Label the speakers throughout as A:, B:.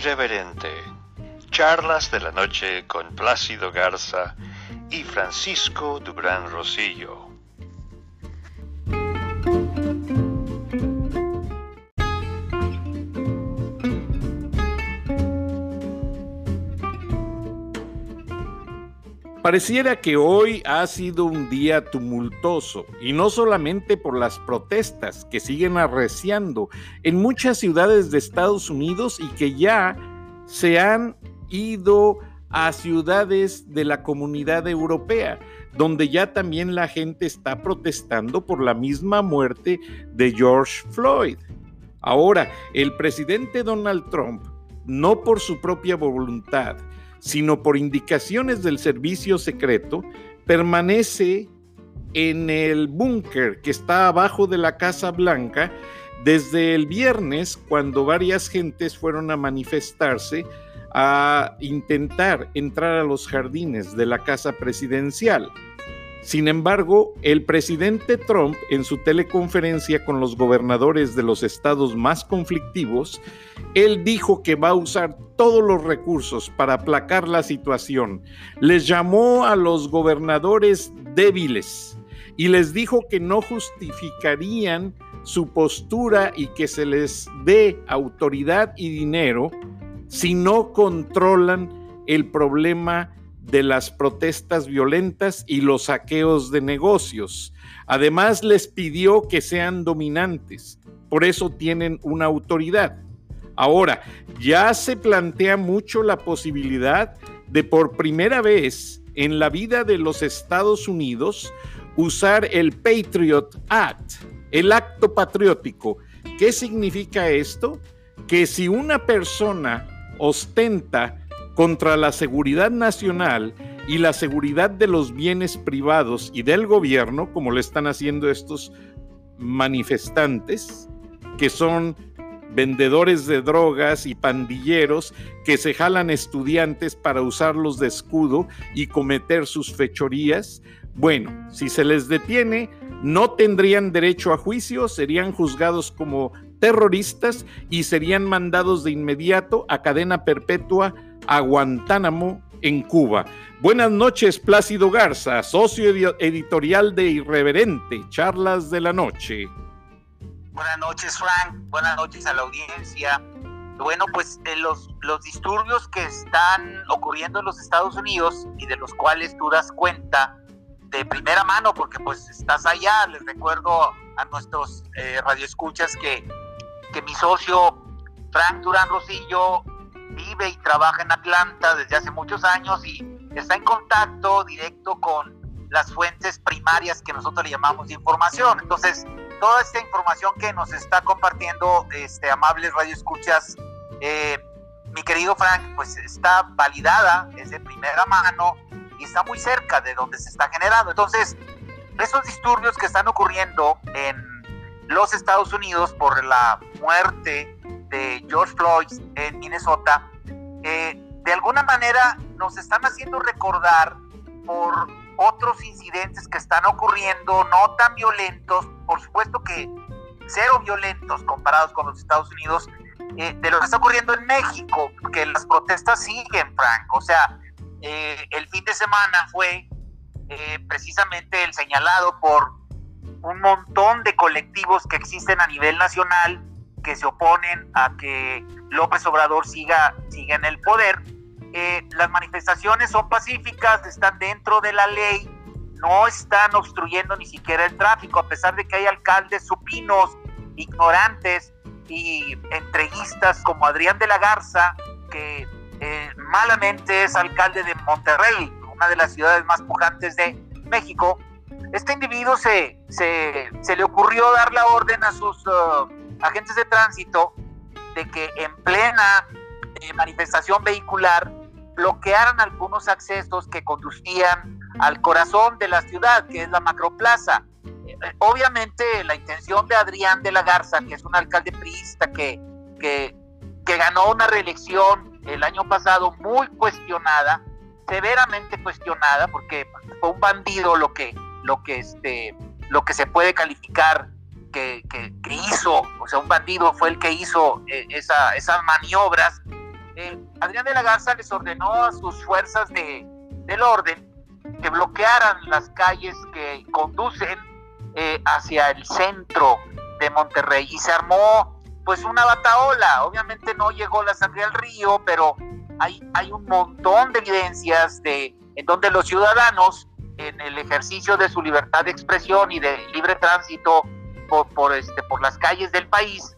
A: Irreverente. Charlas de la noche con Plácido Garza y Francisco Dubrán Rosillo.
B: Pareciera que hoy ha sido un día tumultuoso y no solamente por las protestas que siguen arreciando en muchas ciudades de Estados Unidos y que ya se han ido a ciudades de la comunidad europea, donde ya también la gente está protestando por la misma muerte de George Floyd. Ahora, el presidente Donald Trump, no por su propia voluntad, sino por indicaciones del servicio secreto, permanece en el búnker que está abajo de la Casa Blanca desde el viernes cuando varias gentes fueron a manifestarse a intentar entrar a los jardines de la Casa Presidencial. Sin embargo, el presidente Trump en su teleconferencia con los gobernadores de los estados más conflictivos, él dijo que va a usar todos los recursos para aplacar la situación. Les llamó a los gobernadores débiles y les dijo que no justificarían su postura y que se les dé autoridad y dinero si no controlan el problema de las protestas violentas y los saqueos de negocios. Además les pidió que sean dominantes, por eso tienen una autoridad. Ahora, ya se plantea mucho la posibilidad de por primera vez en la vida de los Estados Unidos usar el Patriot Act, el acto patriótico. ¿Qué significa esto? Que si una persona ostenta contra la seguridad nacional y la seguridad de los bienes privados y del gobierno, como lo están haciendo estos manifestantes, que son vendedores de drogas y pandilleros que se jalan estudiantes para usarlos de escudo y cometer sus fechorías. Bueno, si se les detiene, no tendrían derecho a juicio, serían juzgados como terroristas y serían mandados de inmediato a cadena perpetua a Guantánamo, en Cuba. Buenas noches, Plácido Garza, socio editorial de Irreverente, Charlas de la Noche.
C: Buenas noches, Frank. Buenas noches a la audiencia. Bueno, pues eh, los, los disturbios que están ocurriendo en los Estados Unidos y de los cuales tú das cuenta de primera mano, porque pues estás allá, les recuerdo a nuestros eh, radioescuchas que, que mi socio Frank Durán Rosillo vive y trabaja en Atlanta desde hace muchos años y está en contacto directo con las fuentes primarias que nosotros le llamamos de información. Entonces, toda esta información que nos está compartiendo este amables radioescuchas, eh, mi querido Frank, pues está validada, es de primera mano y está muy cerca de donde se está generando. Entonces, esos disturbios que están ocurriendo en los Estados Unidos por la muerte de George Floyd en Minnesota, eh, de alguna manera nos están haciendo recordar por otros incidentes que están ocurriendo, no tan violentos, por supuesto que cero violentos comparados con los Estados Unidos, eh, de lo que está ocurriendo en México, que las protestas siguen, Frank. O sea, eh, el fin de semana fue precisamente el señalado por un montón de colectivos que existen a nivel nacional que se oponen a que López Obrador siga, siga en el poder. Eh, las manifestaciones son pacíficas, están dentro de la ley, no están obstruyendo ni siquiera el tráfico, a pesar de que hay alcaldes supinos, ignorantes y entreguistas como Adrián de la Garza, que eh, malamente es alcalde de Monterrey, una de las ciudades más pujantes de México. Este individuo se, se, se le ocurrió dar la orden a sus uh, agentes de tránsito de que en plena eh, manifestación vehicular bloquearan algunos accesos que conducían al corazón de la ciudad, que es la macroplaza. Eh, obviamente la intención de Adrián de la Garza, que es un alcalde priista que, que, que ganó una reelección el año pasado muy cuestionada, severamente cuestionada, porque fue un bandido lo que, lo que, este, lo que se puede calificar que, hizo, o sea, un bandido fue el que hizo eh, esa, esas maniobras eh, Adrián de la Garza les ordenó a sus fuerzas de, del orden que bloquearan las calles que conducen eh, hacia el centro de Monterrey y se armó pues una bataola. Obviamente no llegó la sangre al río, pero hay, hay un montón de evidencias de en donde los ciudadanos en el ejercicio de su libertad de expresión y de libre tránsito por, por, este, por las calles del país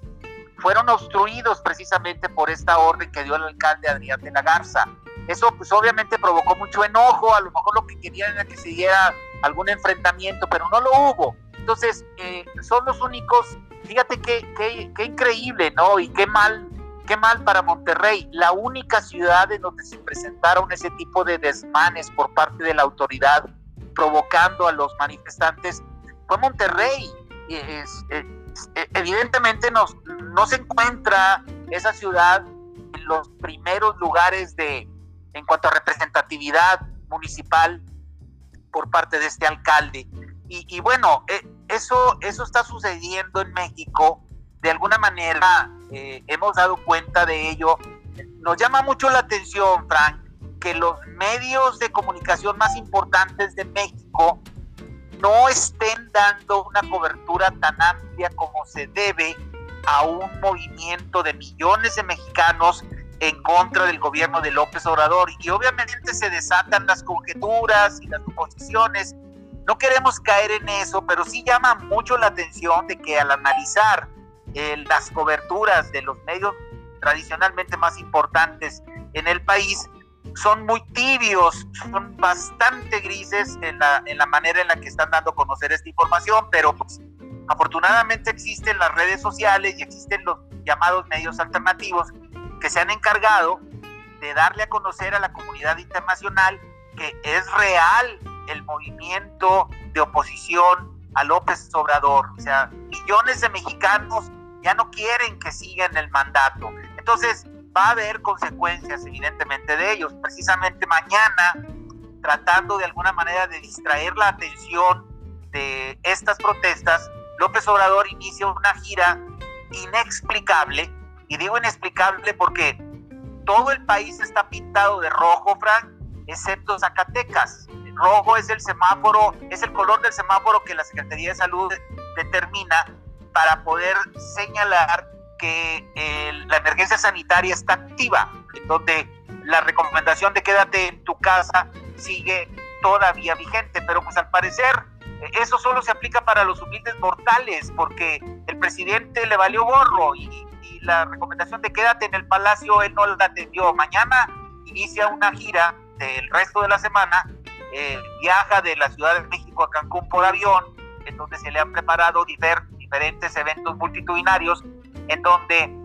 C: fueron obstruidos precisamente por esta orden que dio el alcalde Adrián de la Garza. Eso pues obviamente provocó mucho enojo, a lo mejor lo que querían era que se diera algún enfrentamiento, pero no lo hubo. Entonces, eh, son los únicos, fíjate qué, increíble, ¿no? Y qué mal, qué mal para Monterrey, la única ciudad en donde se presentaron ese tipo de desmanes por parte de la autoridad, provocando a los manifestantes, fue Monterrey. Es, es, evidentemente nos, no se encuentra esa ciudad en los primeros lugares de, en cuanto a representatividad municipal por parte de este alcalde. Y, bueno, eh, eso, eso está sucediendo en México. De alguna manera eh, hemos dado cuenta de ello. Nos llama mucho la atención, Frank, que los medios de comunicación más importantes de México no estén dando una cobertura tan amplia como se debe a un movimiento de millones de mexicanos en contra del gobierno de López Obrador. Y obviamente se desatan las conjeturas y las suposiciones. No queremos caer en eso, pero sí llama mucho la atención de que al analizar eh, las coberturas de los medios tradicionalmente más importantes en el país, son muy tibios, son bastante grises en la, en la manera en la que están dando a conocer esta información, pero pues, afortunadamente existen las redes sociales y existen los llamados medios alternativos que se han encargado de darle a conocer a la comunidad internacional que es real el movimiento de oposición a López Obrador. O sea, millones de mexicanos ya no quieren que sigan el mandato. Entonces, va a haber consecuencias evidentemente de ellos. Precisamente mañana, tratando de alguna manera de distraer la atención de estas protestas, López Obrador inicia una gira inexplicable y digo inexplicable porque todo el país está pintado de rojo, Frank, excepto Zacatecas. Rojo es el semáforo, es el color del semáforo que la Secretaría de Salud determina para poder señalar que la emergencia sanitaria está activa, en donde la recomendación de quédate en tu casa sigue todavía vigente, pero pues al parecer eso solo se aplica para los humildes mortales, porque el presidente le valió gorro y la recomendación de quédate en el palacio, él no la atendió. Mañana inicia una gira del resto de la semana, eh, viaja de la Ciudad de México a Cancún por avión, en donde se le han preparado diferentes eventos multitudinarios, en donde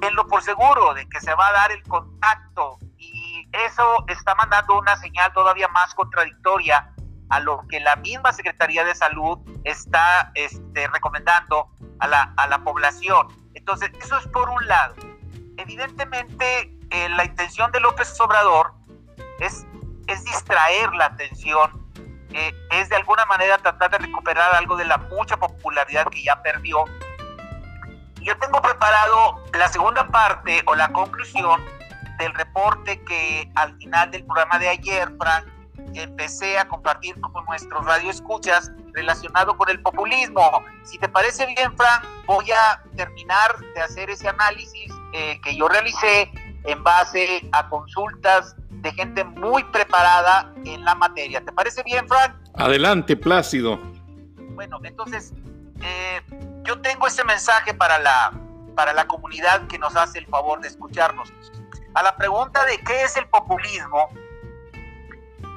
C: tenlo por seguro de que se va a dar el contacto y eso está mandando una señal todavía más contradictoria a lo que la misma Secretaría de Salud está este, recomendando a la, a la población. Entonces, eso es por un lado. Evidentemente, eh, la intención de López Obrador es, es distraer la atención, eh, es de alguna manera tratar de recuperar algo de la mucha popularidad que ya perdió. Yo tengo preparado la segunda parte o la conclusión del reporte que al final del programa de ayer, Frank, empecé a compartir con nuestros radioescuchas relacionado con el populismo. Si te parece bien, Frank, voy a terminar de hacer ese análisis eh, que yo realicé en base a consultas de gente muy preparada en la materia. ¿Te parece bien, Frank?
B: Adelante, Plácido.
C: Bueno, entonces, eh, yo tengo este mensaje para la, para la comunidad que nos hace el favor de escucharnos. A la pregunta de qué es el populismo,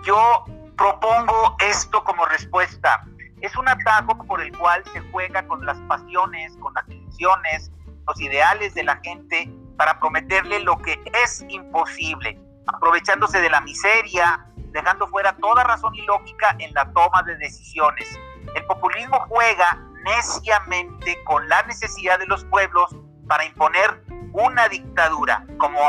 C: yo propongo esto como respuesta. Es un atajo por el cual se juega con las pasiones, con las ilusiones, los ideales de la gente para prometerle lo que es imposible, aprovechándose de la miseria, dejando fuera toda razón y lógica en la toma de decisiones. El populismo juega neciamente con la necesidad de los pueblos para imponer una dictadura, como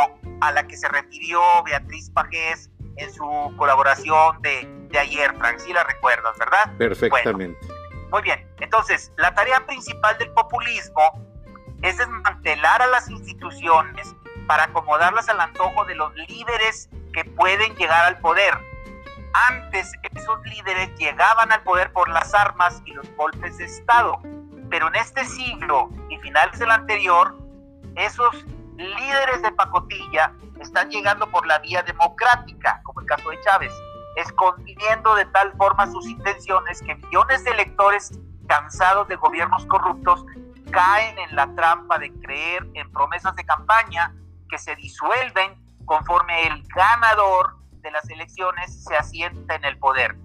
C: a la que se refirió Beatriz Pajés en su colaboración de, de ayer, Frank, si la recuerdas, ¿verdad?
B: Perfectamente.
C: muy bien, entonces, la tarea principal del populismo es desmantelar a las instituciones para acomodarlas al antojo de los líderes que pueden llegar al poder. Antes esos líderes llegaban al poder por las armas y los golpes de Estado, pero en este siglo y finales del anterior, esos líderes de pacotilla están llegando por la vía democrática, como el caso de Chávez, escondiendo de tal forma sus intenciones que millones de electores cansados de gobiernos corruptos caen en la trampa de creer en promesas de campaña que se disuelven conforme el ganador de las elecciones se asienta en el poder.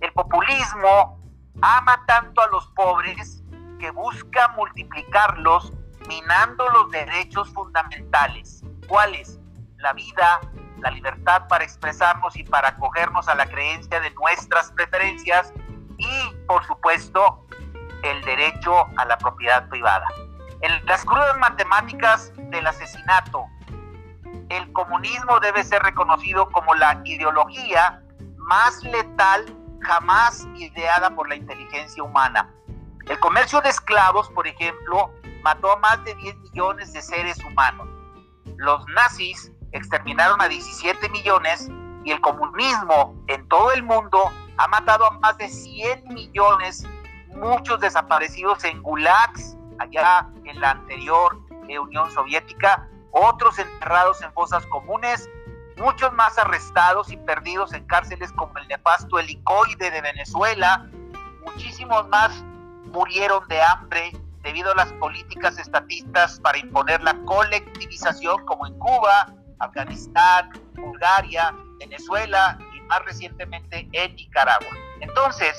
C: El populismo ama tanto a los pobres que busca multiplicarlos minando los derechos fundamentales. ¿Cuáles? La vida, la libertad para expresarnos y para acogernos a la creencia de nuestras preferencias y, por supuesto, el derecho a la propiedad privada. En las crudas matemáticas del asesinato, el comunismo debe ser reconocido como la ideología más letal jamás ideada por la inteligencia humana. El comercio de esclavos, por ejemplo, mató a más de 10 millones de seres humanos. Los nazis exterminaron a 17 millones y el comunismo en todo el mundo ha matado a más de 100 millones, muchos desaparecidos en gulags, allá en la anterior Unión Soviética, otros enterrados en fosas comunes, muchos más arrestados y perdidos en cárceles como el nefasto helicoide de Venezuela, muchísimos más murieron de hambre debido a las políticas estatistas para imponer la colectivización como en Cuba, Afganistán, Bulgaria, Venezuela y más recientemente en Nicaragua. Entonces,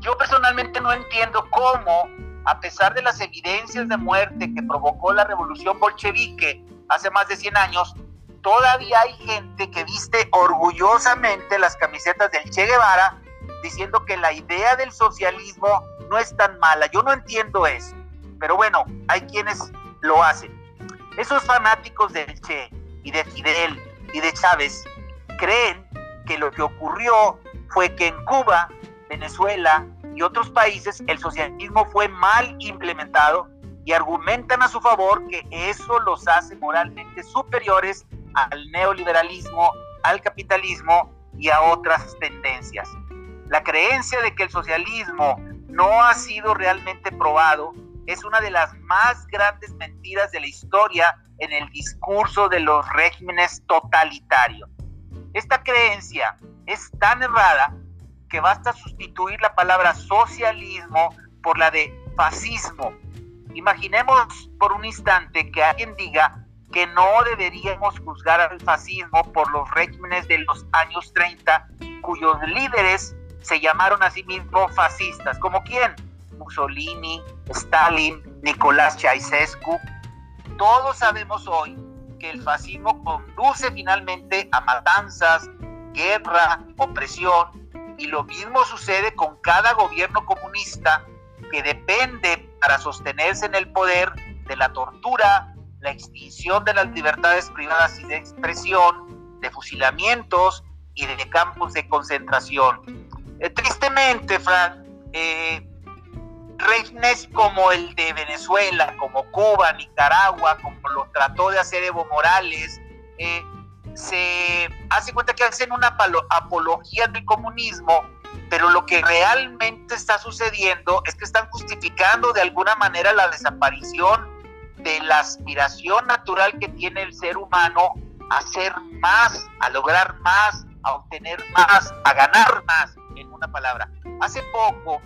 C: yo personalmente no entiendo cómo a pesar de las evidencias de muerte que provocó la revolución bolchevique hace más de 100 años, todavía hay gente que viste orgullosamente las camisetas del Che Guevara diciendo que la idea del socialismo no es tan mala. Yo no entiendo eso, pero bueno, hay quienes lo hacen. Esos fanáticos del Che y de Fidel y de Chávez creen que lo que ocurrió fue que en Cuba, Venezuela, y otros países el socialismo fue mal implementado y argumentan a su favor que eso los hace moralmente superiores al neoliberalismo, al capitalismo y a otras tendencias. La creencia de que el socialismo no ha sido realmente probado es una de las más grandes mentiras de la historia en el discurso de los regímenes totalitarios. Esta creencia es tan errada que basta sustituir la palabra socialismo por la de fascismo. Imaginemos por un instante que alguien diga que no deberíamos juzgar al fascismo por los regímenes de los años 30, cuyos líderes se llamaron a sí mismos fascistas. ¿Como quién? Mussolini, Stalin, Nicolás Ceausescu. Todos sabemos hoy que el fascismo conduce finalmente a matanzas, guerra, opresión y lo mismo sucede con cada gobierno comunista que depende para sostenerse en el poder de la tortura, la extinción de las libertades privadas y de expresión, de fusilamientos y de campos de concentración. Eh, tristemente, Fran, eh, como el de Venezuela, como Cuba, Nicaragua, como lo trató de hacer Evo Morales, eh, se hace cuenta que hacen una apología del comunismo, pero lo que realmente está sucediendo es que están justificando de alguna manera la desaparición de la aspiración natural que tiene el ser humano a ser más, a lograr más, a obtener más, a ganar más, en una palabra. Hace poco,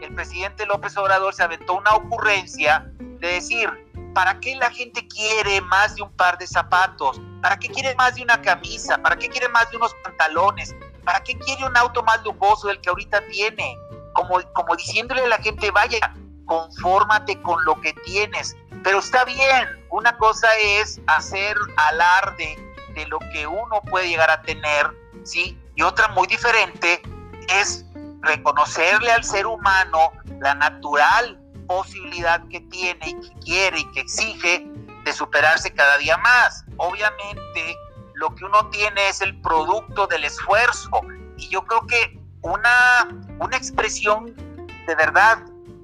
C: el presidente López Obrador se aventó una ocurrencia de decir, ¿Para qué la gente quiere más de un par de zapatos? ¿Para qué quiere más de una camisa? ¿Para qué quiere más de unos pantalones? ¿Para qué quiere un auto más lujoso del que ahorita tiene? Como, como diciéndole a la gente, vaya, confórmate con lo que tienes. Pero está bien, una cosa es hacer alarde de lo que uno puede llegar a tener, ¿sí? Y otra muy diferente es reconocerle al ser humano la natural posibilidad que tiene y que quiere y que exige de superarse cada día más. Obviamente lo que uno tiene es el producto del esfuerzo y yo creo que una, una expresión de verdad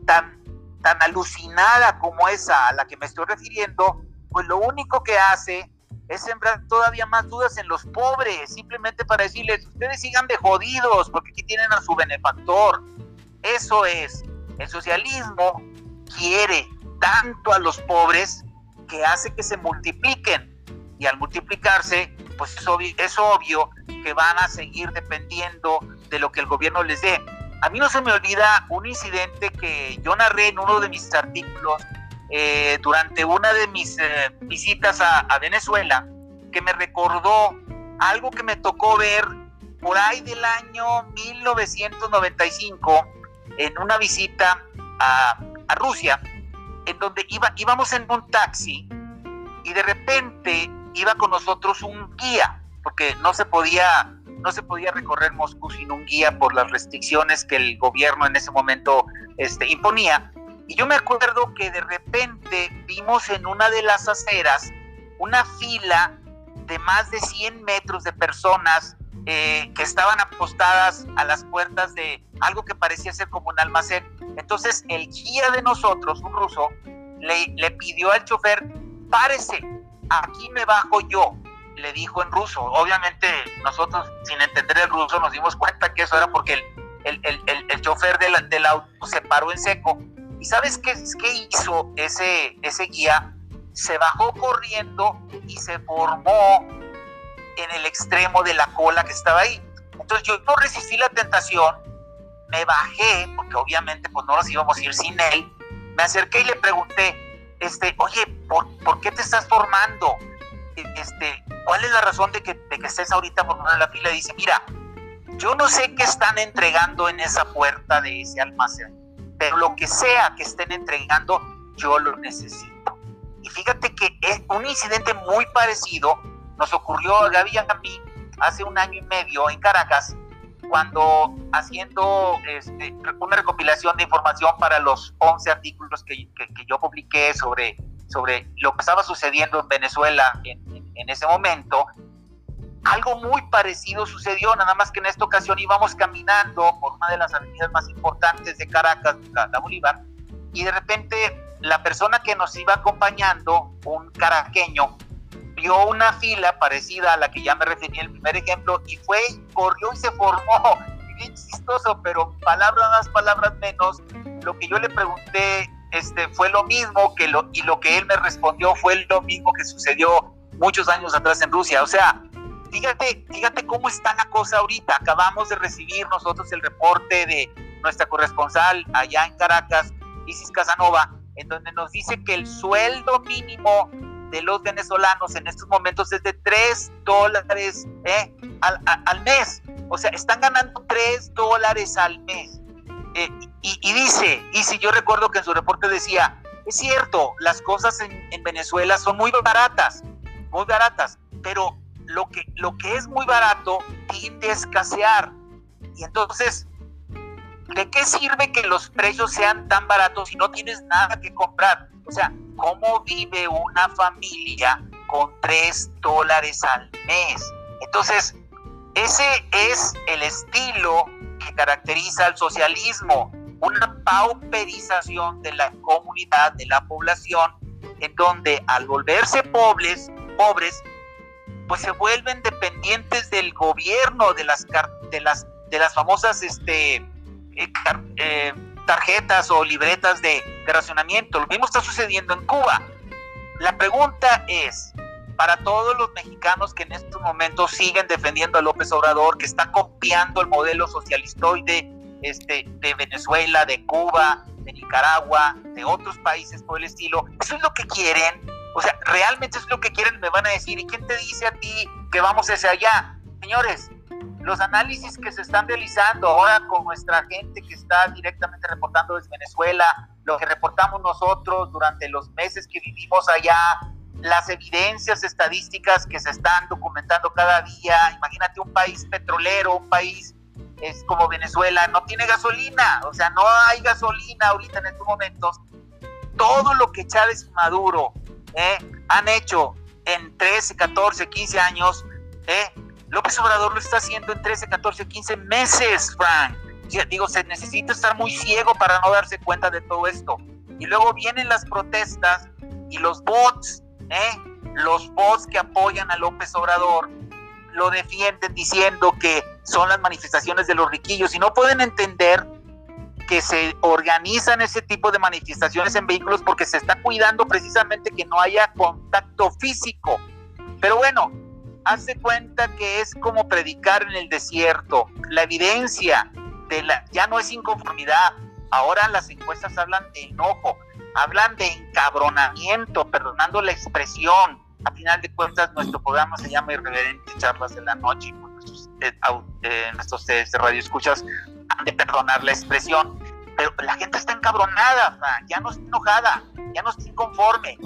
C: tan, tan alucinada como esa a la que me estoy refiriendo pues lo único que hace es sembrar todavía más dudas en los pobres, simplemente para decirles, ustedes sigan de jodidos, porque aquí tienen a su benefactor. Eso es, el socialismo quiere tanto a los pobres que hace que se multipliquen. Y al multiplicarse, pues es obvio, es obvio que van a seguir dependiendo de lo que el gobierno les dé. A mí no se me olvida un incidente que yo narré en uno de mis artículos eh, durante una de mis eh, visitas a, Venezuela, que me recordó algo que me tocó ver por ahí del año 1995 en una visita a, a Rusia, en donde iba, íbamos en un taxi y de repente iba con nosotros un guía, porque no se podía no se podía recorrer Moscú sin un guía por las restricciones que el gobierno en ese momento este, imponía. Y yo me acuerdo que de repente vimos en una de las aceras una fila de más de 100 metros de personas eh, que estaban apostadas a las puertas de algo que parecía ser como un almacén. Entonces el guía de nosotros, un ruso, le, le pidió al chofer, párese, aquí me bajo yo le dijo en ruso. Obviamente nosotros sin entender el ruso nos dimos cuenta que eso era porque el, el, el, el chofer del, del, auto se paró en seco. ¿Y sabes qué, qué hizo ese, ese guía? Se bajó corriendo y se formó en el extremo de la cola que estaba ahí. Entonces yo no resistí la tentación, me bajé, porque obviamente pues no nos íbamos a ir sin él, me acerqué y le pregunté, este, oye, ¿por, ¿por qué te estás formando? Este, ¿cuál es la razón de que, de que estés ahorita formando la fila? Dice, mira, yo no sé qué están entregando en esa puerta de ese almacén, pero lo que sea que estén entregando, yo lo necesito. Y fíjate que es un incidente muy parecido nos ocurrió Gaby a mí hace un año y medio en Caracas, cuando haciendo este, una recopilación de información para los 11 artículos que, que yo publiqué sobre sobre lo que estaba sucediendo en Venezuela en, ese momento, algo muy parecido sucedió, nada más que en esta ocasión íbamos caminando por una de las avenidas más importantes de Caracas, la Bolívar, y de repente la persona que nos iba acompañando, un caraqueño, vio una fila parecida a la que ya me referí en el primer ejemplo y fue, corrió y se formó. Bien chistoso, pero palabras más, palabras menos. Lo que yo le pregunté este, fue lo mismo que lo, y lo que él me respondió fue lo mismo que sucedió muchos años atrás en Rusia. O sea, fíjate, fíjate cómo está la cosa ahorita. Acabamos de recibir nosotros el reporte de nuestra corresponsal allá en Caracas, Isis Casanova, en donde nos dice que el sueldo mínimo de los venezolanos en estos momentos es de 3 dólares ¿eh? al, al mes. O sea, están ganando 3 dólares al mes. Eh, y, dice, y si yo recuerdo que en su reporte decía, es cierto, las cosas en, Venezuela son muy baratas, muy baratas, pero lo que, lo que es muy barato tiende a escasear. Y entonces, ¿de qué sirve que los precios sean tan baratos si no tienes nada que comprar? O sea, ¿cómo vive una familia con 3 dólares al mes? Entonces, ese es el estilo que caracteriza al socialismo, una pauperización de la comunidad, de la población, en donde al volverse pobres, pobres, pues se vuelven dependientes del gobierno, de las de las de las famosas este, eh, eh, tarjetas o libretas de, racionamiento. Lo mismo está sucediendo en Cuba. La pregunta es, para todos los mexicanos que en estos momentos siguen defendiendo a López Obrador, que está copiando el modelo socialistoide este, de Venezuela, de Cuba, de Nicaragua, de otros países por el estilo, eso es lo que quieren. O sea, realmente es lo que quieren, me van a decir. ¿Y quién te dice a ti que vamos hacia allá? Señores, los análisis que se están realizando ahora con nuestra gente que está directamente reportando desde Venezuela, lo que reportamos nosotros durante los meses que vivimos allá, las evidencias estadísticas que se están documentando cada día. Imagínate un país petrolero, un país es como Venezuela, no tiene gasolina, o sea, no hay gasolina ahorita en estos momentos. Todo lo que Chávez y Maduro eh, han hecho en 13, 14, 15 años, eh, López Obrador lo está haciendo en 13, 14, 15 meses, Frank. digo, se necesita estar muy ciego para no darse cuenta de todo esto. Y luego vienen las protestas y los bots ¿eh? los bots que apoyan a López Obrador lo defienden diciendo que son las manifestaciones de los riquillos y no pueden entender que se organizan ese tipo de manifestaciones en vehículos porque se está cuidando precisamente que no haya contacto físico. Pero bueno, hace cuenta que es como predicar en el desierto. La evidencia de la, ya no es inconformidad. Ahora las encuestas hablan de enojo, hablan de encabronamiento, perdonando la expresión. A final de cuentas, nuestro programa se llama Irreverente Charlas de la Noche pues nuestros, eh, eh, nuestros radio escuchas han de perdonar la expresión, pero la gente está encabronada, ya no está enojada, ya no está inconforme.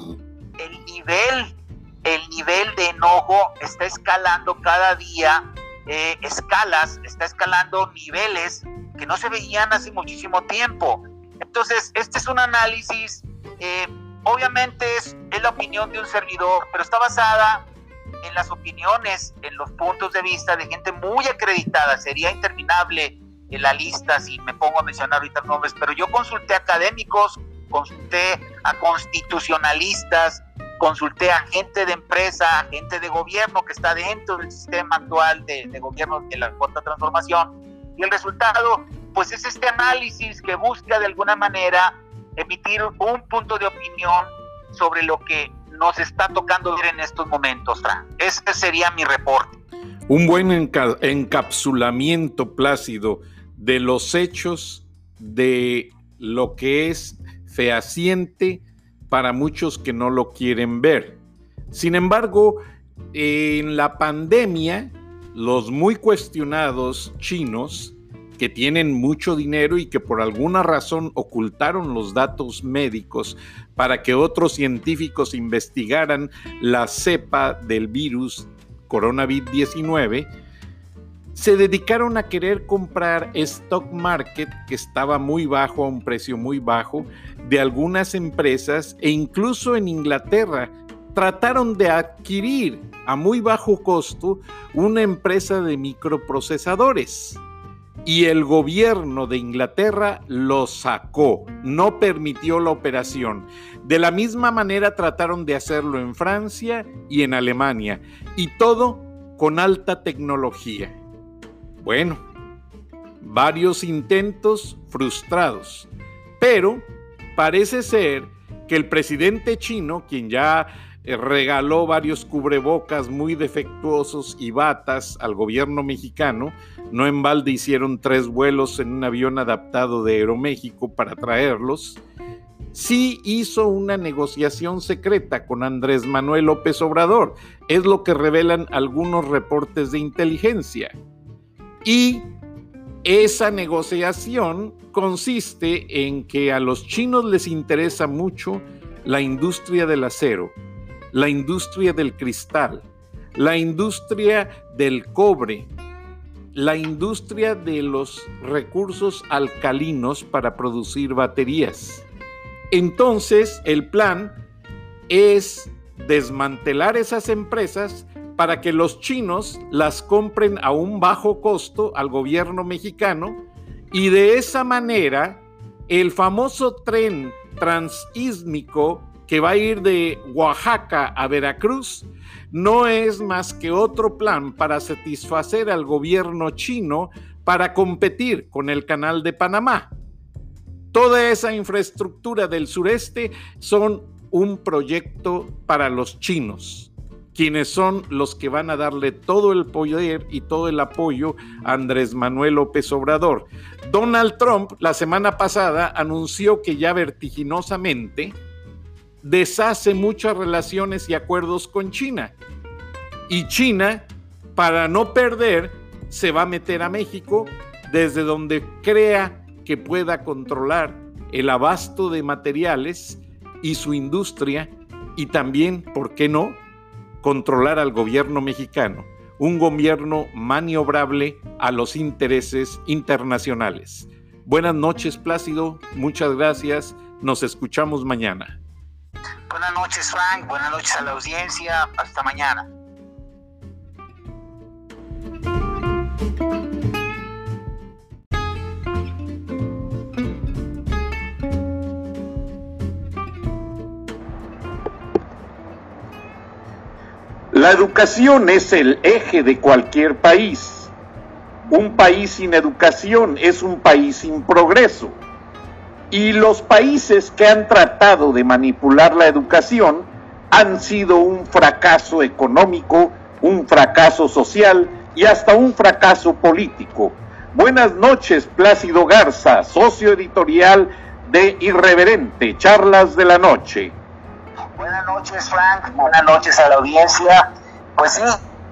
C: El nivel, el nivel de enojo está escalando cada día, eh, escalas, está escalando niveles que no se veían hace muchísimo tiempo. Entonces, este es un análisis, eh, obviamente es, es la opinión de un servidor, pero está basada en las opiniones, en los puntos de vista de gente muy acreditada. Sería interminable en la lista si me pongo a mencionar ahorita nombres, pero yo consulté a académicos, consulté a constitucionalistas, consulté a gente de empresa, a gente de gobierno que está dentro del sistema actual de, gobierno de la cuarta transformación. Y el resultado, pues es este análisis que busca de alguna manera emitir un punto de opinión sobre lo que nos está tocando ver en estos momentos, Fran. Ese sería mi reporte.
B: Un buen encapsulamiento, Plácido, de los hechos, de lo que es fehaciente para muchos que no lo quieren ver. Sin embargo, en la pandemia, los muy cuestionados chinos, que tienen mucho dinero y que por alguna razón ocultaron los datos médicos para que otros científicos investigaran la cepa del virus coronavirus 19, se dedicaron a querer comprar stock market que estaba muy bajo, a un precio muy bajo, de algunas empresas e incluso en Inglaterra trataron de adquirir a muy bajo costo una empresa de microprocesadores. Y el gobierno de Inglaterra lo sacó, no permitió la operación. De la misma manera trataron de hacerlo en Francia y en Alemania, y todo con alta tecnología. Bueno, varios intentos frustrados, pero parece ser que el presidente chino, quien ya eh, regaló varios cubrebocas muy defectuosos y batas al gobierno mexicano, no en balde hicieron tres vuelos en un avión adaptado de Aeroméxico para traerlos, sí hizo una negociación secreta con Andrés Manuel López Obrador, es lo que revelan algunos reportes de inteligencia. Y esa negociación consiste en que a los chinos les interesa mucho la industria del acero, la industria del cristal, la industria del cobre, la industria de los recursos alcalinos para producir baterías. Entonces, el plan es desmantelar esas empresas para que los chinos las compren a un bajo costo al gobierno mexicano y de esa manera el famoso tren transísmico que va a ir de Oaxaca a Veracruz no es más que otro plan para satisfacer al gobierno chino para competir con el canal de Panamá. Toda esa infraestructura del sureste son un proyecto para los chinos quienes son los que van a darle todo el poder y todo el apoyo a Andrés Manuel López Obrador. Donald Trump la semana pasada anunció que ya vertiginosamente deshace muchas relaciones y acuerdos con China. Y China, para no perder, se va a meter a México desde donde crea que pueda controlar el abasto de materiales y su industria y también, ¿por qué no?, controlar al gobierno mexicano, un gobierno maniobrable a los intereses internacionales. Buenas noches, Plácido. Muchas gracias. Nos escuchamos mañana.
C: Buenas noches, Frank. Buenas noches a la audiencia. Hasta mañana.
B: La educación es el eje de cualquier país. Un país sin educación es un país sin progreso. Y los países que han tratado de manipular la educación han sido un fracaso económico, un fracaso social y hasta un fracaso político. Buenas noches, Plácido Garza, socio editorial de Irreverente, Charlas de la Noche.
C: Buenas noches, Frank. Buenas noches a la audiencia. Pues sí,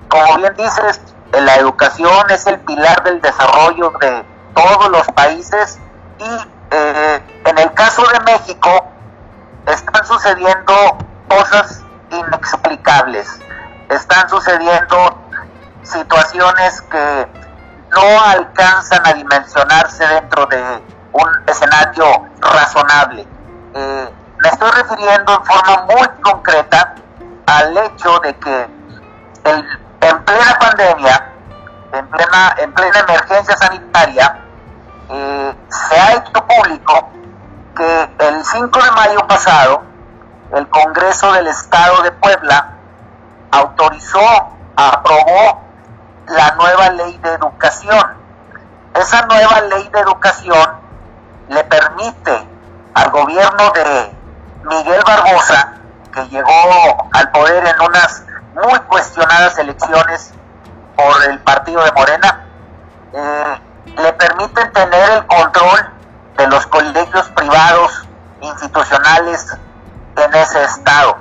C: como bien dices, la educación es el pilar del desarrollo de todos los países y eh, en el caso de México están sucediendo cosas inexplicables. Están sucediendo situaciones que no alcanzan a dimensionarse dentro de un escenario razonable. Eh, me estoy refiriendo en forma muy concreta al hecho de que en plena pandemia, en plena, en plena emergencia sanitaria, eh, se ha hecho público que el 5 de mayo pasado el Congreso del Estado de Puebla autorizó, aprobó la nueva ley de educación. Esa nueva ley de educación le permite al gobierno de Miguel Barbosa, que llegó al poder en unas muy cuestionadas elecciones por el partido de Morena, eh, le permiten tener el control de los colegios privados institucionales en ese estado.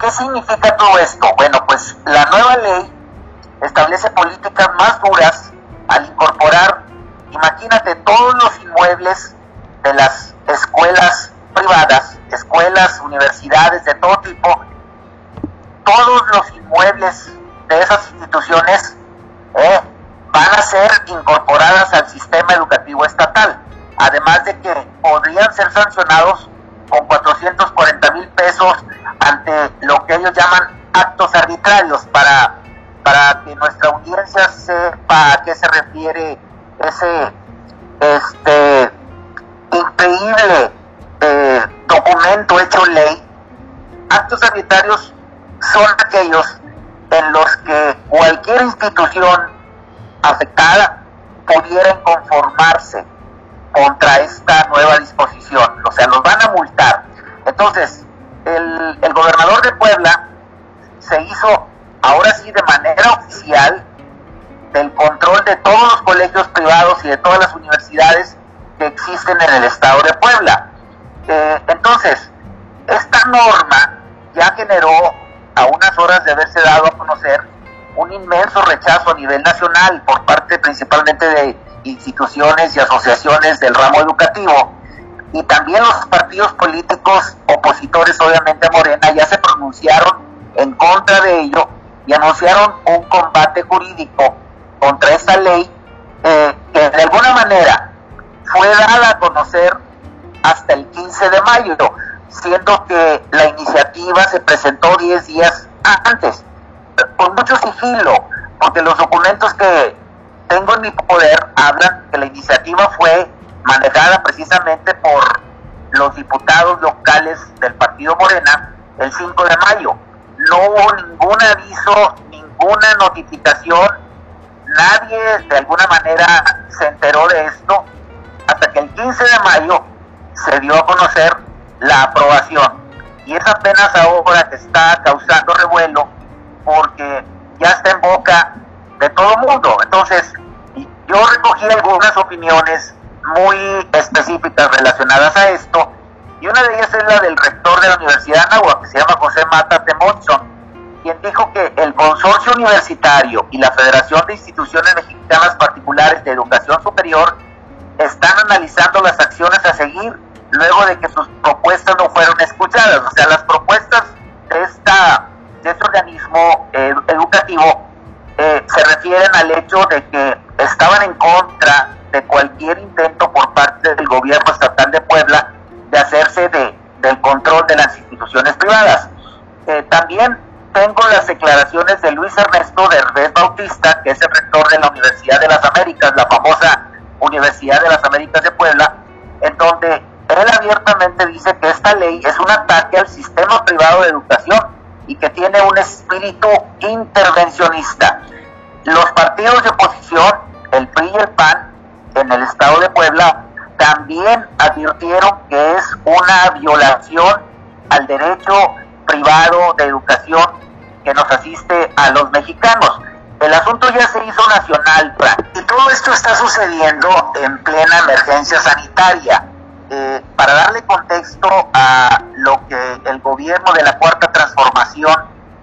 C: ¿Qué significa todo esto? Bueno, pues la nueva ley establece políticas más duras al incorporar, imagínate, todos los inmuebles de las escuelas privadas, escuelas, universidades de todo tipo, todos los inmuebles de esas instituciones eh, van a ser incorporadas al sistema educativo estatal, además de que podrían ser sancionados con 440 mil pesos ante lo que ellos llaman actos arbitrarios. Para, para que nuestra audiencia sepa a qué se refiere ese este increíble eh, documento hecho ley. Actos arbitrarios son aquellos en los que cualquier institución afectada pudiera conformarse contra esta nueva disposición, o sea, los van a multar. Entonces, el, el gobernador de Puebla se hizo ahora sí de manera oficial del control de todos los colegios privados y de todas las universidades que existen en el estado de Puebla. Eh, entonces, esta norma ya generó a unas horas de haberse dado a conocer un inmenso rechazo a nivel nacional por parte principalmente de instituciones y asociaciones del ramo educativo. Y también los partidos políticos opositores obviamente a Morena ya se pronunciaron en contra de ello y anunciaron un combate jurídico contra esta ley eh, que de alguna manera fue dada a conocer hasta el 15 de mayo, siendo que la iniciativa se presentó 10 días antes, con mucho sigilo, porque los documentos que tengo en mi poder hablan que la iniciativa fue manejada precisamente por los diputados locales del partido Morena el 5 de mayo. No hubo ningún aviso, ninguna notificación, nadie de alguna manera se enteró de esto. Hasta que el 15 de mayo se dio a conocer la aprobación. Y es apenas ahora que está causando revuelo porque ya está en boca de todo el mundo. Entonces, yo recogí algunas opiniones muy específicas relacionadas a esto, y una de ellas es la del rector de la Universidad de Anáhuac, que se llama José Mata Temonson, quien dijo que el consorcio universitario y la Federación de Instituciones Mexicanas Particulares de Educación Superior están analizando las acciones a seguir luego de que sus propuestas no fueron escuchadas. O sea, las propuestas de, esta, de este organismo eh, educativo eh, se refieren al hecho de que estaban en contra de cualquier intento por parte del gobierno estatal de Puebla de hacerse de, del control de las instituciones privadas. Eh, también tengo las declaraciones de Luis Ernesto de Herbés Bautista, que es el rector de la Universidad de las Américas, la famosa Universidad de las Américas de Puebla, en donde él abiertamente dice que esta ley es un ataque al sistema privado de educación y que tiene un espíritu intervencionista. Los partidos de oposición, el PRI y el PAN, en el estado de Puebla, también advirtieron que es una violación al derecho privado de educación que nos asiste a los mexicanos. El asunto ya se hizo nacional, y todo esto está sucediendo en plena emergencia sanitaria. Eh, para darle contexto a lo que el gobierno de la Cuarta Transformación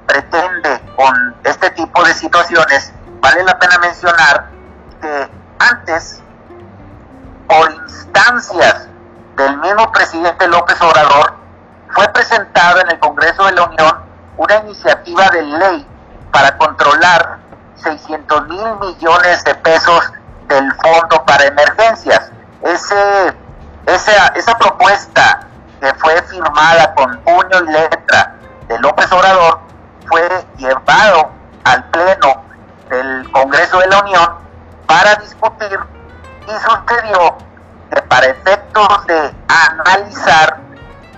C: pretende con este tipo de situaciones, vale la pena mencionar que antes, por instancias del mismo presidente López Obrador, fue presentada en el Congreso de la Unión una iniciativa de ley para controlar 600 mil millones de pesos del Fondo para Emergencias. Ese, esa, esa propuesta que fue firmada con puño y letra de López Obrador fue llevado al Pleno del Congreso de la Unión para discutir y sucedió que para efectos de analizar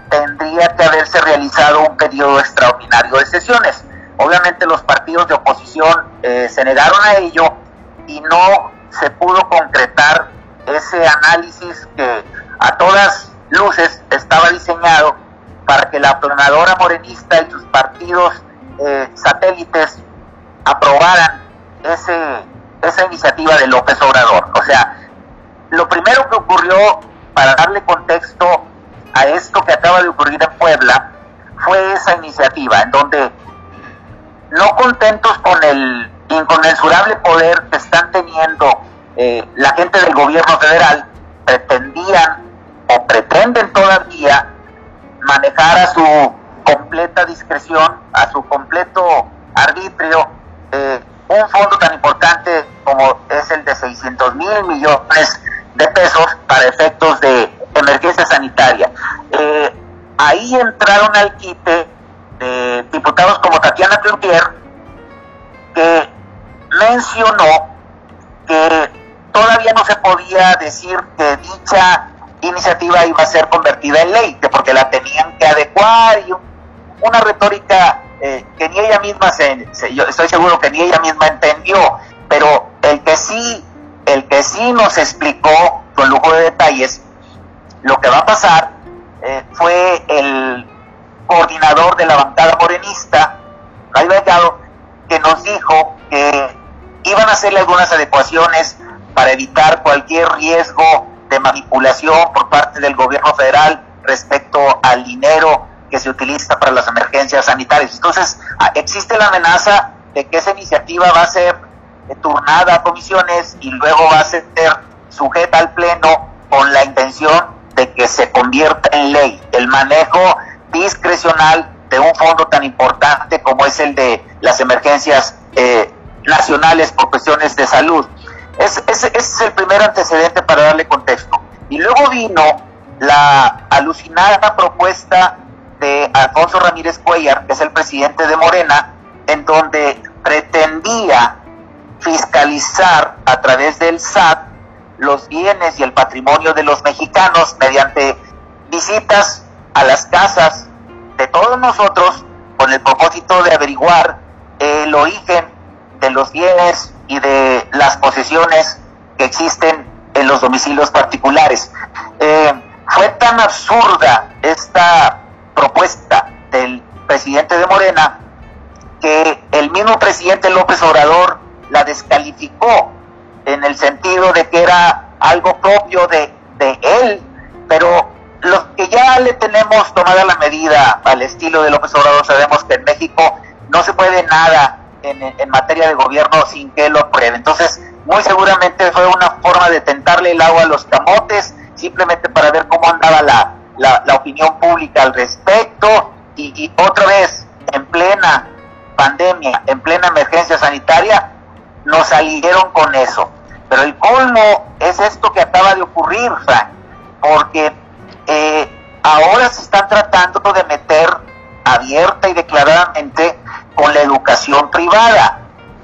C: tendría que haberse realizado un periodo extraordinario de sesiones. Obviamente los partidos de oposición eh, se negaron a ello y no se pudo concretar ese análisis que a todas luces estaba diseñado para que la planadora morenista y sus partidos eh, satélites aprobaran ese, esa iniciativa de López Obrador. O sea, lo primero que ocurrió, para darle contexto a esto que acaba de ocurrir en Puebla, fue esa iniciativa en donde no contentos con el inconmensurable poder que están teniendo eh, la gente del gobierno federal, pretendían o pretenden todavía manejar a su completa discreción, a su completo arbitrio, eh, un fondo tan importante como es el de 600 mil millones de pesos para efectos de emergencia sanitaria. Eh, ahí entraron al quite de diputados como Tatiana Cloutier, que mencionó que todavía no se podía decir que dicha iniciativa iba a ser convertida en ley, que porque la tenían que adecuar y una retórica eh, que ni ella misma se, yo estoy seguro que ni ella misma entendió, pero el que sí, el que sí nos explicó con lujo de detalles lo que va a pasar eh, fue el coordinador de la bancada morenista, Ray que nos dijo que iban a hacerle algunas adecuaciones para evitar cualquier riesgo de manipulación por parte del gobierno federal respecto al dinero que se utiliza para las emergencias sanitarias. Entonces, ah, existe la amenaza de que esa iniciativa va a ser turnada a comisiones y luego va a ser sujeta al Pleno con la intención de que se convierta en ley el manejo discrecional de un fondo tan importante como es el de las emergencias eh, nacionales por cuestiones de salud. Ese es el primer antecedente para darle contexto. Y luego vino la alucinada propuesta de Alfonso Ramírez Cuellar, que es el presidente de Morena, en donde pretendía fiscalizar a través del SAT los bienes y el patrimonio de los mexicanos mediante visitas a las casas de todos nosotros con el propósito de averiguar el origen de los bienes y de las posesiones que existen en los domicilios particulares. Eh, fue tan absurda esta propuesta del presidente de Morena que el mismo presidente López Obrador la descalificó en el sentido de que era algo propio de, de él, pero los que ya le tenemos tomada la medida al estilo de López Obrador sabemos que en México no se puede nada en, materia de gobierno sin que lo apruebe. Entonces, muy seguramente fue una forma de tentarle el agua a los camotes, simplemente para ver cómo andaba la, la, opinión pública al respecto. Y, y otra vez, en plena pandemia, en plena emergencia sanitaria, nos salieron con eso. Pero el colmo es esto que acaba de ocurrir, Frank, porque eh, ahora se están tratando de meter abierta y declaradamente con la educación privada,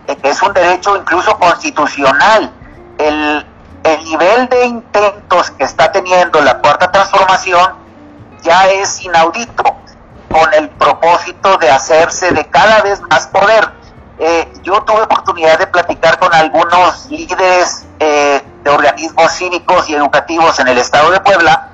C: eh, que es un derecho incluso constitucional. El, el nivel de intentos que está teniendo la cuarta transformación ya es inaudito. con el propósito de hacerse de cada vez más poder. Eh, yo tuve oportunidad de platicar con algunos líderes eh, de organismos cívicos y educativos en el estado de Puebla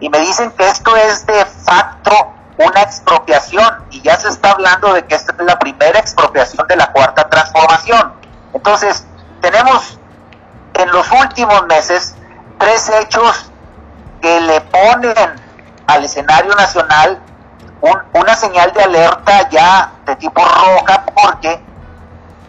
C: y me dicen que esto es de facto una expropiación y ya se está hablando de que esta es la primera expropiación de la cuarta transformación. Entonces, tenemos en los últimos meses tres hechos que le ponen al escenario nacional una señal de alerta ya de tipo roja porque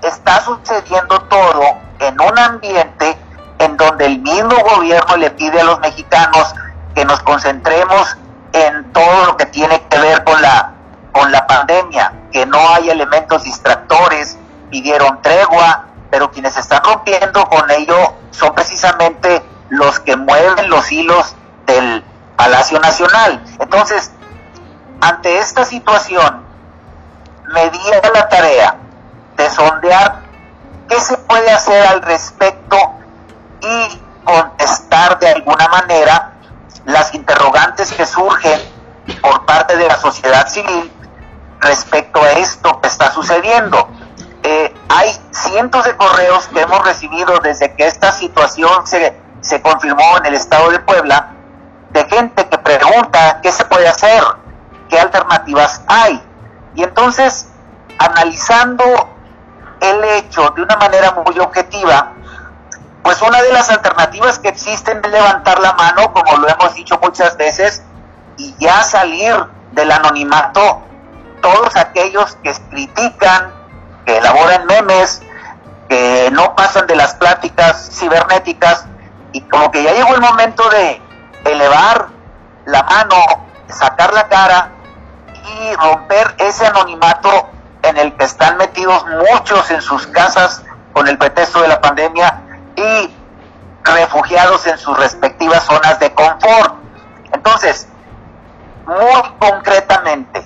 C: está sucediendo todo en un ambiente en donde el mismo gobierno le pide a los mexicanos que nos concentremos en todo lo que tiene que ver con la con la pandemia, que no hay elementos distractores, pidieron tregua, pero quienes están rompiendo con ello son precisamente los que mueven los hilos del Palacio Nacional. Entonces, ante esta situación, me di la tarea de sondear qué se puede hacer al respecto y contestar de alguna manera las interrogantes que surgen por parte de la sociedad civil respecto a esto que está sucediendo. Eh, hay cientos de correos que hemos recibido desde que esta situación se, se confirmó en el estado de Puebla, de gente que pregunta qué se puede hacer, qué alternativas hay. Y entonces, analizando el hecho de una manera muy objetiva, pues una de las alternativas que existen es levantar la mano, como lo hemos dicho muchas veces, y ya salir del anonimato todos aquellos que critican, que elaboran memes, que no pasan de las pláticas cibernéticas, y como que ya llegó el momento de elevar la mano, sacar la cara y romper ese anonimato en el que están metidos muchos en sus casas con el pretexto de la pandemia refugiados en sus respectivas zonas de confort. Entonces, muy concretamente,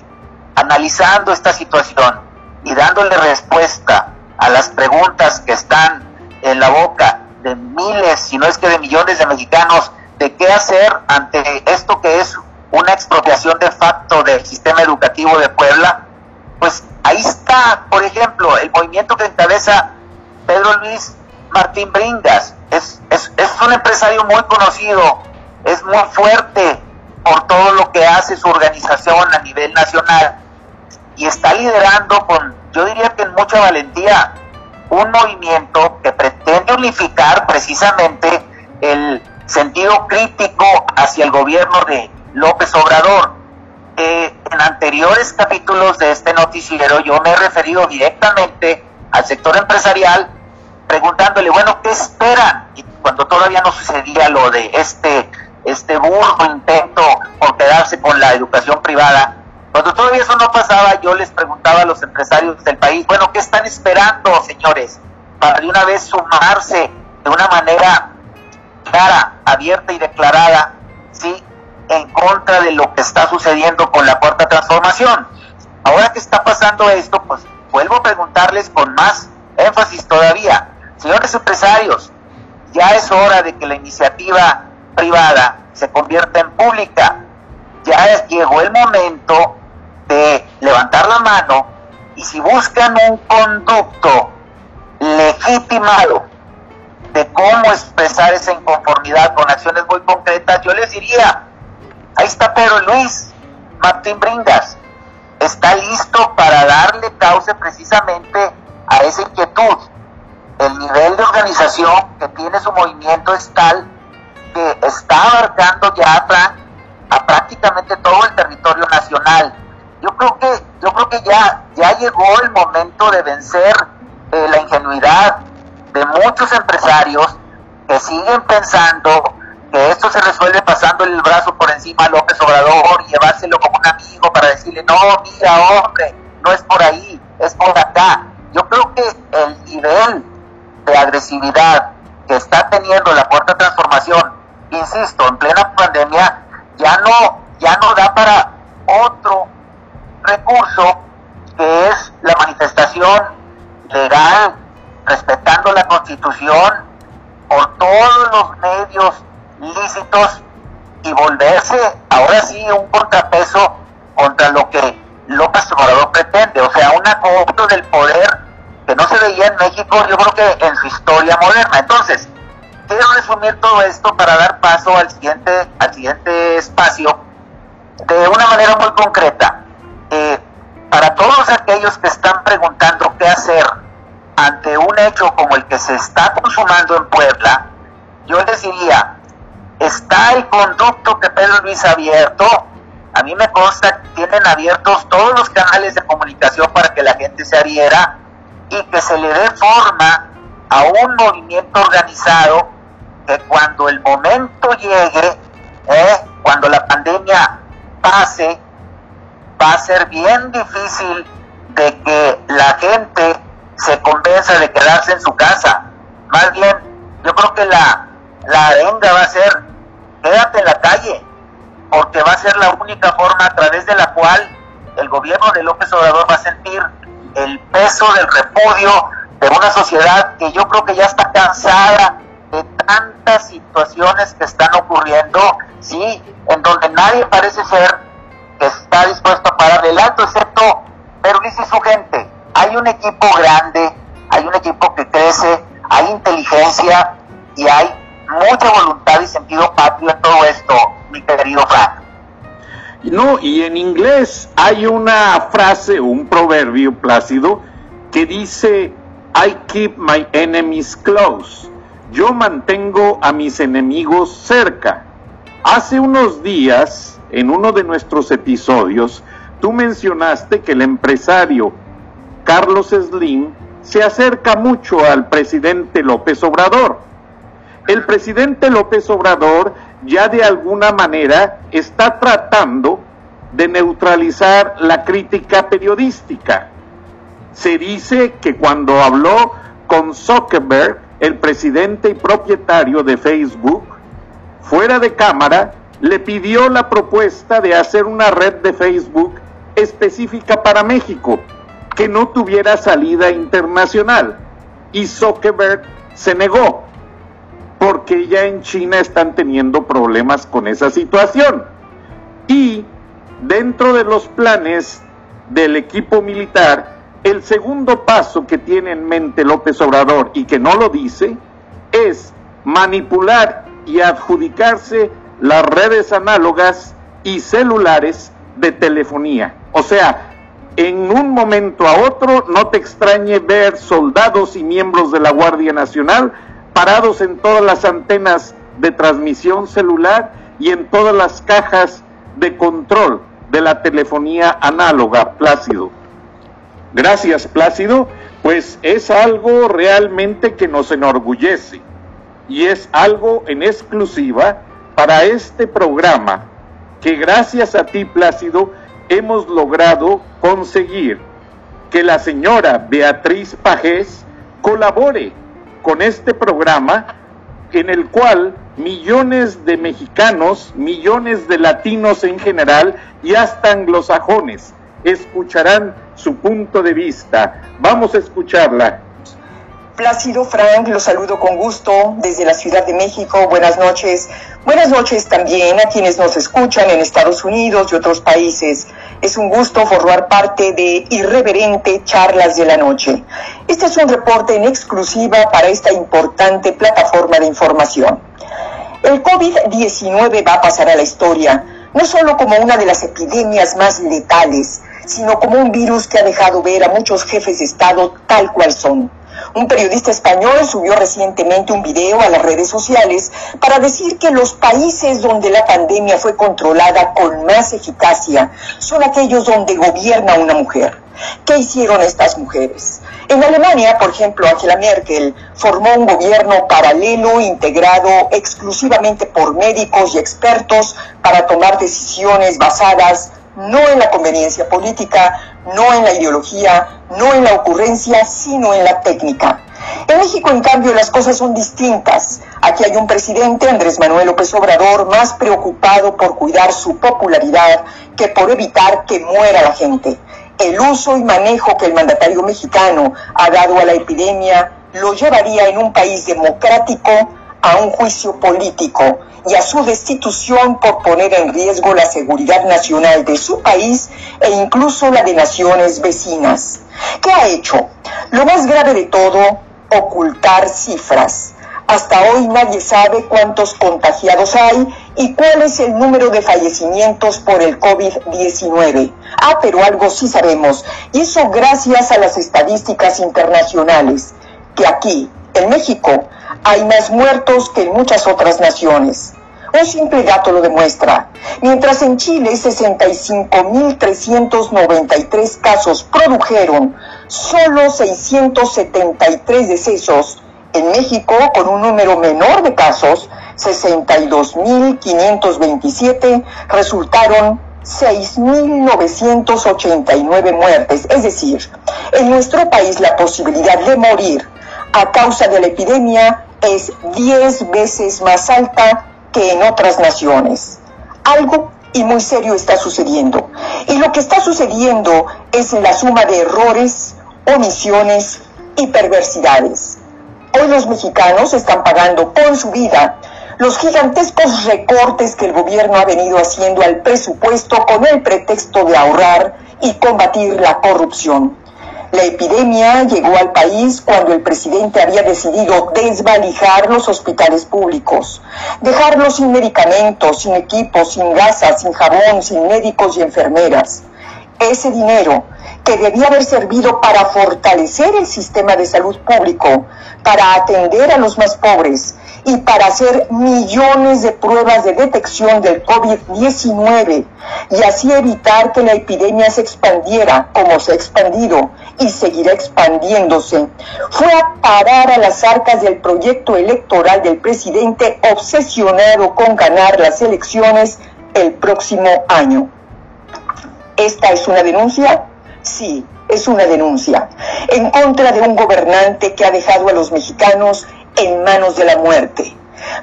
C: analizando esta situación y dándole respuesta a las preguntas que están en la boca de miles, si no es que de millones de mexicanos, de qué hacer ante esto que es una expropiación de facto del sistema educativo de Puebla, pues ahí está, por ejemplo, el movimiento que encabeza Pedro Luis Martín Bringas. Es, es, es un empresario muy conocido, es muy fuerte por todo lo que hace su organización a nivel nacional y está liderando con, yo diría que en mucha valentía, un movimiento que pretende unificar precisamente el sentido crítico hacia el gobierno de López Obrador. Eh, en anteriores capítulos de este noticiero yo me he referido directamente al sector empresarial preguntándole, bueno, ¿qué esperan? Y cuando todavía no sucedía lo de este, este burro intento por quedarse con la educación privada, cuando todavía eso no pasaba, yo les preguntaba a los empresarios del país, bueno, ¿qué están esperando, señores? Para de una vez sumarse de una manera clara, abierta y declarada, ¿sí? En contra de lo que está sucediendo con la cuarta transformación. Ahora que está pasando esto, pues vuelvo a preguntarles con más énfasis todavía, Señores empresarios, ya es hora de que la iniciativa privada se convierta en pública. Ya llegó el momento de levantar la mano y si buscan un conducto legitimado de cómo expresar esa inconformidad con acciones muy concretas, yo les diría, ahí está Pedro Luis Martín Bringas, está listo para darle causa precisamente a esa inquietud el nivel de organización que tiene su movimiento es tal que está abarcando ya a prácticamente todo el territorio nacional. Yo creo que, yo creo que ya, ya llegó el momento de vencer eh, la ingenuidad de muchos empresarios que siguen pensando que esto se resuelve pasando el brazo por encima a López Obrador y llevárselo como un amigo para decirle, no, mira, hombre, no es por ahí, es por acá. Yo creo que el nivel de agresividad que está teniendo la cuarta transformación, insisto, en plena pandemia, ya no, ya no da para otro recurso que es la manifestación legal, respetando la constitución, por todos los medios lícitos y volverse ahora sí un contrapeso contra lo que López Obrador pretende, o sea, un acopio del poder que no se veía en México, yo creo que en su historia moderna. Entonces, quiero resumir todo esto para dar paso al siguiente, al siguiente espacio de una manera muy concreta. Eh, para todos aquellos que están preguntando qué hacer ante un hecho como el que se está consumando en Puebla, yo les diría, está el conducto que Pedro Luis ha abierto, a mí me consta que tienen abiertos todos los canales de comunicación para que la gente se adhiera y que se le dé forma a un movimiento organizado que cuando el momento llegue, eh, cuando la pandemia pase, va a ser bien difícil de que la gente se convenza de quedarse en su casa. Más bien, yo creo que la, la arenga va a ser, quédate en la calle, porque va a ser la única forma a través de la cual el gobierno de López Obrador va a sentir el peso del repudio de una sociedad que yo creo que ya está cansada de tantas situaciones que están ocurriendo, sí, en donde nadie parece ser que está dispuesto a parar el alto, excepto Perlis y su gente. Hay un equipo grande, hay un equipo que crece, hay inteligencia y hay mucha voluntad y sentido patrio en todo esto, mi querido Frank.
B: No, y en inglés hay una frase, un proverbio plácido, que dice, I keep my enemies close. Yo mantengo a mis enemigos cerca. Hace unos días, en uno de nuestros episodios, tú mencionaste que el empresario Carlos Slim se acerca mucho al presidente López Obrador el presidente López Obrador ya de alguna manera está tratando de neutralizar la crítica periodística. Se dice que cuando habló con Zuckerberg, el presidente y propietario de Facebook, fuera de cámara, le pidió la propuesta de hacer una red de Facebook específica para México, que no tuviera salida internacional. Y Zuckerberg se negó porque ya en China están teniendo problemas con esa situación. Y dentro de los planes del equipo militar, el segundo paso que tiene en mente López Obrador y que no lo dice es manipular y adjudicarse las redes análogas y celulares de telefonía. O sea, en un momento a otro no te extrañe ver soldados y miembros de la Guardia Nacional parados en todas las antenas de transmisión celular y en todas las cajas de control de la telefonía análoga, Plácido. Gracias, Plácido, pues es algo realmente que nos enorgullece y es algo en exclusiva para este programa que gracias a ti, Plácido, hemos logrado conseguir que la señora Beatriz Pajés colabore con este programa en el cual millones de mexicanos, millones de latinos en general y hasta anglosajones escucharán su punto de vista. Vamos a escucharla.
D: Plácido Frank, los saludo con gusto desde la Ciudad de México. Buenas noches. Buenas noches también a quienes nos escuchan en Estados Unidos y otros países. Es un gusto formar parte de Irreverente Charlas de la Noche. Este es un reporte en exclusiva para esta importante plataforma de información. El COVID-19 va a pasar a la historia, no solo como una de las epidemias más letales, sino como un virus que ha dejado ver a muchos jefes de Estado tal cual son un periodista español subió recientemente un video a las redes sociales para decir que los países donde la pandemia fue controlada con más eficacia son aquellos donde gobierna una mujer. ¿Qué hicieron estas mujeres? En Alemania, por ejemplo, Angela Merkel formó un gobierno paralelo integrado exclusivamente por médicos y expertos para tomar decisiones basadas no en la conveniencia política, no en la ideología, no en la ocurrencia, sino en la técnica. En México, en cambio, las cosas son distintas. Aquí hay un presidente, Andrés Manuel López Obrador, más preocupado por cuidar su popularidad que por evitar que muera la gente. El uso y manejo que el mandatario mexicano ha dado a la epidemia lo llevaría en un país democrático a un juicio político y a su destitución por poner en riesgo la seguridad nacional de su país e incluso la de naciones vecinas. ¿Qué ha hecho? Lo más grave de todo, ocultar cifras. Hasta hoy nadie sabe cuántos contagiados hay y cuál es el número de fallecimientos por el COVID-19. Ah, pero algo sí sabemos, y eso gracias a las estadísticas internacionales, que aquí, en México, hay más muertos que en muchas otras naciones. Un simple dato lo demuestra. Mientras en Chile 65.393 casos produjeron solo 673 decesos, en México, con un número menor de casos, 62.527, resultaron 6.989 muertes. Es decir, en nuestro país la posibilidad de morir a causa de la epidemia es 10 veces más alta que en otras naciones. Algo y muy serio está sucediendo. Y lo que está sucediendo es la suma de errores, omisiones y perversidades. Hoy los mexicanos están pagando con su vida los gigantescos recortes que el gobierno ha venido haciendo al presupuesto con el pretexto de ahorrar y combatir la corrupción. La epidemia llegó al país cuando el presidente había decidido desvalijar los hospitales públicos, dejarlos sin medicamentos, sin equipos, sin gasas, sin jabón, sin médicos y enfermeras. Ese dinero que debía haber servido para fortalecer el sistema de salud público, para atender a los más pobres y para hacer millones de pruebas de detección del COVID-19 y así evitar que la epidemia se expandiera como se ha expandido y seguirá expandiéndose, fue a parar a las arcas del proyecto electoral del presidente obsesionado con ganar las elecciones el próximo año. Esta es una denuncia Sí, es una denuncia en contra de un gobernante que ha dejado a los mexicanos en manos de la muerte,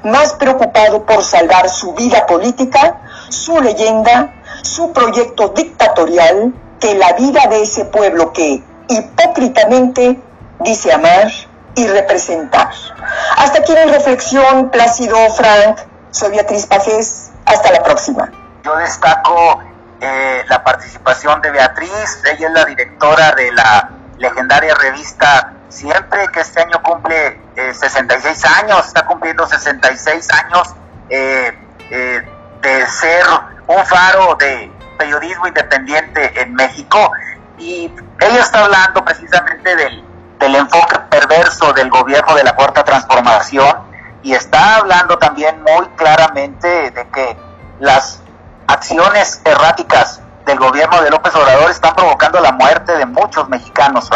D: más preocupado por salvar su vida política, su leyenda, su proyecto dictatorial, que la vida de ese pueblo que hipócritamente dice amar y representar. Hasta aquí mi reflexión, Plácido Frank, soy Beatriz Pajés, hasta la próxima.
C: Yo destaco eh, la participación de Beatriz, ella es la directora de la legendaria revista Siempre, que este año cumple 66 eh, años, está cumpliendo 66 años eh, de ser un faro de periodismo independiente en México. Y ella está hablando precisamente del, del enfoque perverso del gobierno de la Cuarta Transformación y está hablando también muy claramente de que las acciones erráticas del gobierno de López Obrador están provocando la muerte de muchos mexicanos.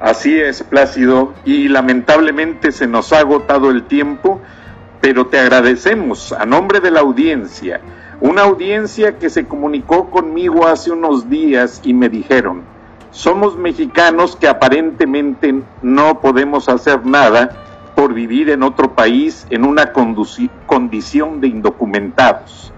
B: Así es, Plácido, y lamentablemente se nos ha agotado el tiempo, pero te agradecemos a nombre de la audiencia, una audiencia que se comunicó conmigo hace unos días y me dijeron, somos mexicanos que aparentemente no podemos hacer nada por vivir en otro país en una condición de indocumentados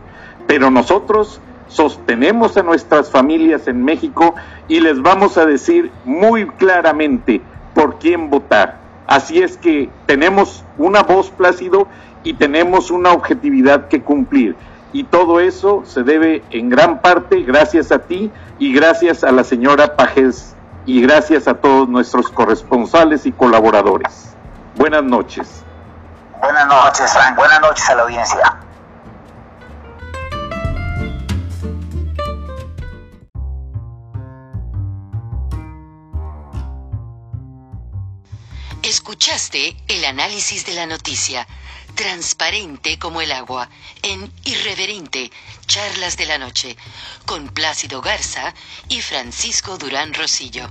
B: pero nosotros sostenemos a nuestras familias en México y les vamos a decir muy claramente por quién votar. Así es que tenemos una voz plácido y tenemos una objetividad que cumplir. Y todo eso se debe en gran parte gracias a ti y gracias a la señora Pajes y gracias a todos nuestros corresponsales y colaboradores. Buenas noches.
C: Buenas noches, Frank. Buenas noches a la audiencia.
E: Escuchaste el análisis de la noticia, transparente como el agua, en Irreverente, Charlas de la Noche, con Plácido Garza y Francisco Durán Rosillo.